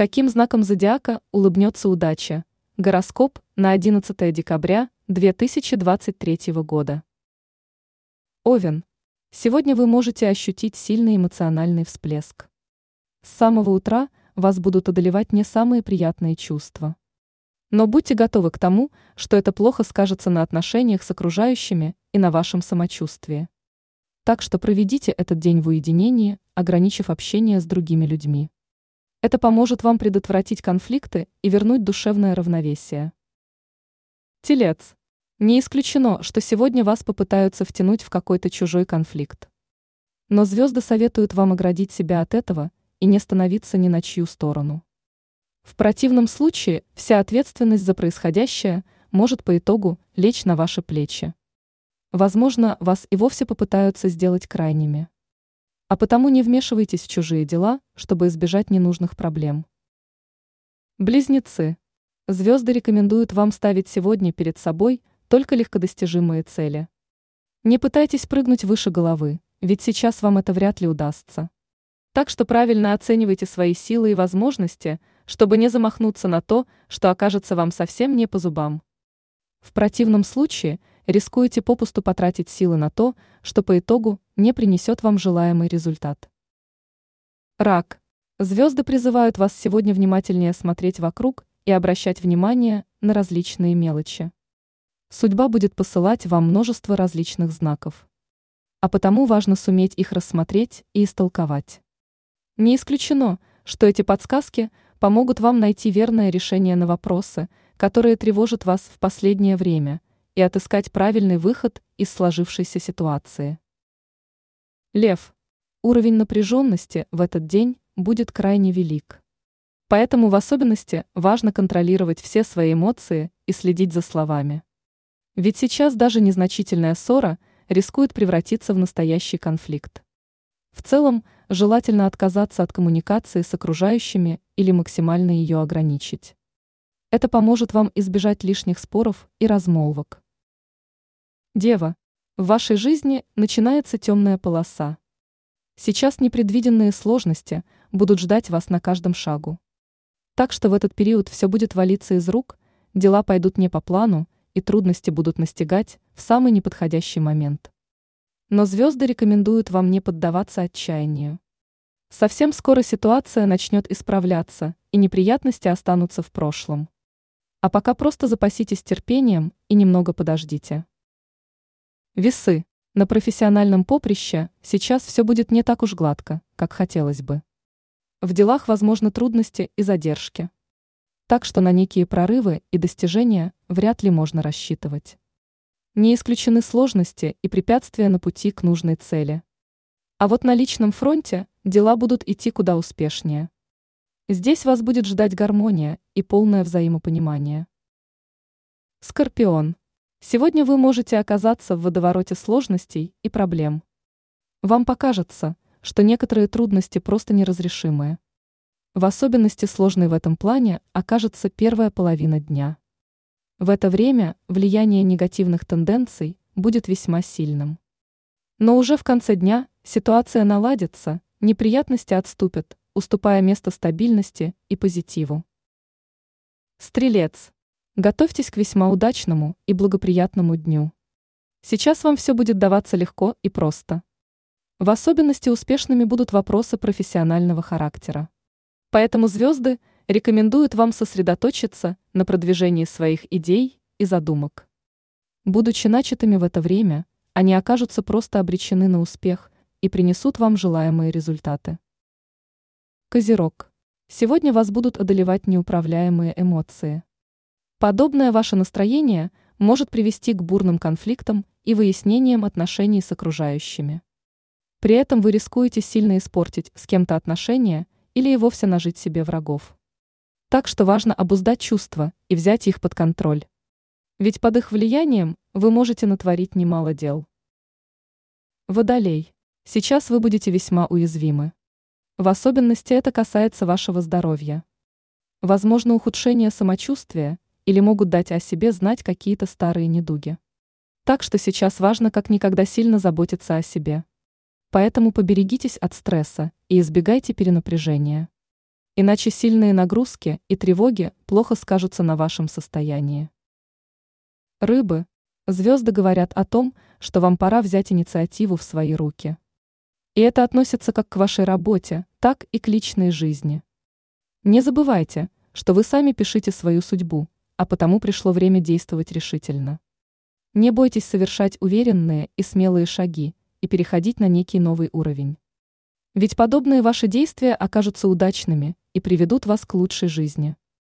Каким знаком зодиака улыбнется удача? Гороскоп на 11 декабря 2023 года. Овен. Сегодня вы можете ощутить сильный эмоциональный всплеск. С самого утра вас будут одолевать не самые приятные чувства. Но будьте готовы к тому, что это плохо скажется на отношениях с окружающими и на вашем самочувствии. Так что проведите этот день в уединении, ограничив общение с другими людьми. Это поможет вам предотвратить конфликты и вернуть душевное равновесие. Телец. Не исключено, что сегодня вас попытаются втянуть в какой-то чужой конфликт. Но звезды советуют вам оградить себя от этого и не становиться ни на чью сторону. В противном случае вся ответственность за происходящее может по итогу лечь на ваши плечи. Возможно, вас и вовсе попытаются сделать крайними. А потому не вмешивайтесь в чужие дела, чтобы избежать ненужных проблем. Близнецы. Звезды рекомендуют вам ставить сегодня перед собой только легкодостижимые цели. Не пытайтесь прыгнуть выше головы, ведь сейчас вам это вряд ли удастся. Так что правильно оценивайте свои силы и возможности, чтобы не замахнуться на то, что окажется вам совсем не по зубам. В противном случае рискуете попусту потратить силы на то, что по итогу не принесет вам желаемый результат. Рак. Звезды призывают вас сегодня внимательнее смотреть вокруг и обращать внимание на различные мелочи. Судьба будет посылать вам множество различных знаков. А потому важно суметь их рассмотреть и истолковать. Не исключено, что эти подсказки помогут вам найти верное решение на вопросы, которые тревожат вас в последнее время, и отыскать правильный выход из сложившейся ситуации. Лев. Уровень напряженности в этот день будет крайне велик. Поэтому в особенности важно контролировать все свои эмоции и следить за словами. Ведь сейчас даже незначительная ссора рискует превратиться в настоящий конфликт. В целом, желательно отказаться от коммуникации с окружающими или максимально ее ограничить. Это поможет вам избежать лишних споров и размолвок. Дева, в вашей жизни начинается темная полоса. Сейчас непредвиденные сложности будут ждать вас на каждом шагу. Так что в этот период все будет валиться из рук, дела пойдут не по плану, и трудности будут настигать в самый неподходящий момент. Но звезды рекомендуют вам не поддаваться отчаянию. Совсем скоро ситуация начнет исправляться, и неприятности останутся в прошлом. А пока просто запаситесь терпением и немного подождите. Весы. На профессиональном поприще сейчас все будет не так уж гладко, как хотелось бы. В делах возможны трудности и задержки. Так что на некие прорывы и достижения вряд ли можно рассчитывать. Не исключены сложности и препятствия на пути к нужной цели. А вот на личном фронте дела будут идти куда успешнее. Здесь вас будет ждать гармония и полное взаимопонимание. Скорпион. Сегодня вы можете оказаться в водовороте сложностей и проблем. Вам покажется, что некоторые трудности просто неразрешимые. В особенности сложной в этом плане окажется первая половина дня. В это время влияние негативных тенденций будет весьма сильным. Но уже в конце дня ситуация наладится, неприятности отступят, уступая место стабильности и позитиву. Стрелец. Готовьтесь к весьма удачному и благоприятному дню. Сейчас вам все будет даваться легко и просто. В особенности успешными будут вопросы профессионального характера. Поэтому звезды рекомендуют вам сосредоточиться на продвижении своих идей и задумок. Будучи начатыми в это время, они окажутся просто обречены на успех и принесут вам желаемые результаты. Козерог. Сегодня вас будут одолевать неуправляемые эмоции. Подобное ваше настроение может привести к бурным конфликтам и выяснениям отношений с окружающими. При этом вы рискуете сильно испортить с кем-то отношения или и вовсе нажить себе врагов. Так что важно обуздать чувства и взять их под контроль. Ведь под их влиянием вы можете натворить немало дел. Водолей. Сейчас вы будете весьма уязвимы. В особенности это касается вашего здоровья. Возможно ухудшение самочувствия или могут дать о себе знать какие-то старые недуги. Так что сейчас важно как никогда сильно заботиться о себе. Поэтому поберегитесь от стресса и избегайте перенапряжения. Иначе сильные нагрузки и тревоги плохо скажутся на вашем состоянии. Рыбы. Звезды говорят о том, что вам пора взять инициативу в свои руки. И это относится как к вашей работе, так и к личной жизни. Не забывайте, что вы сами пишите свою судьбу, а потому пришло время действовать решительно. Не бойтесь совершать уверенные и смелые шаги и переходить на некий новый уровень. Ведь подобные ваши действия окажутся удачными и приведут вас к лучшей жизни.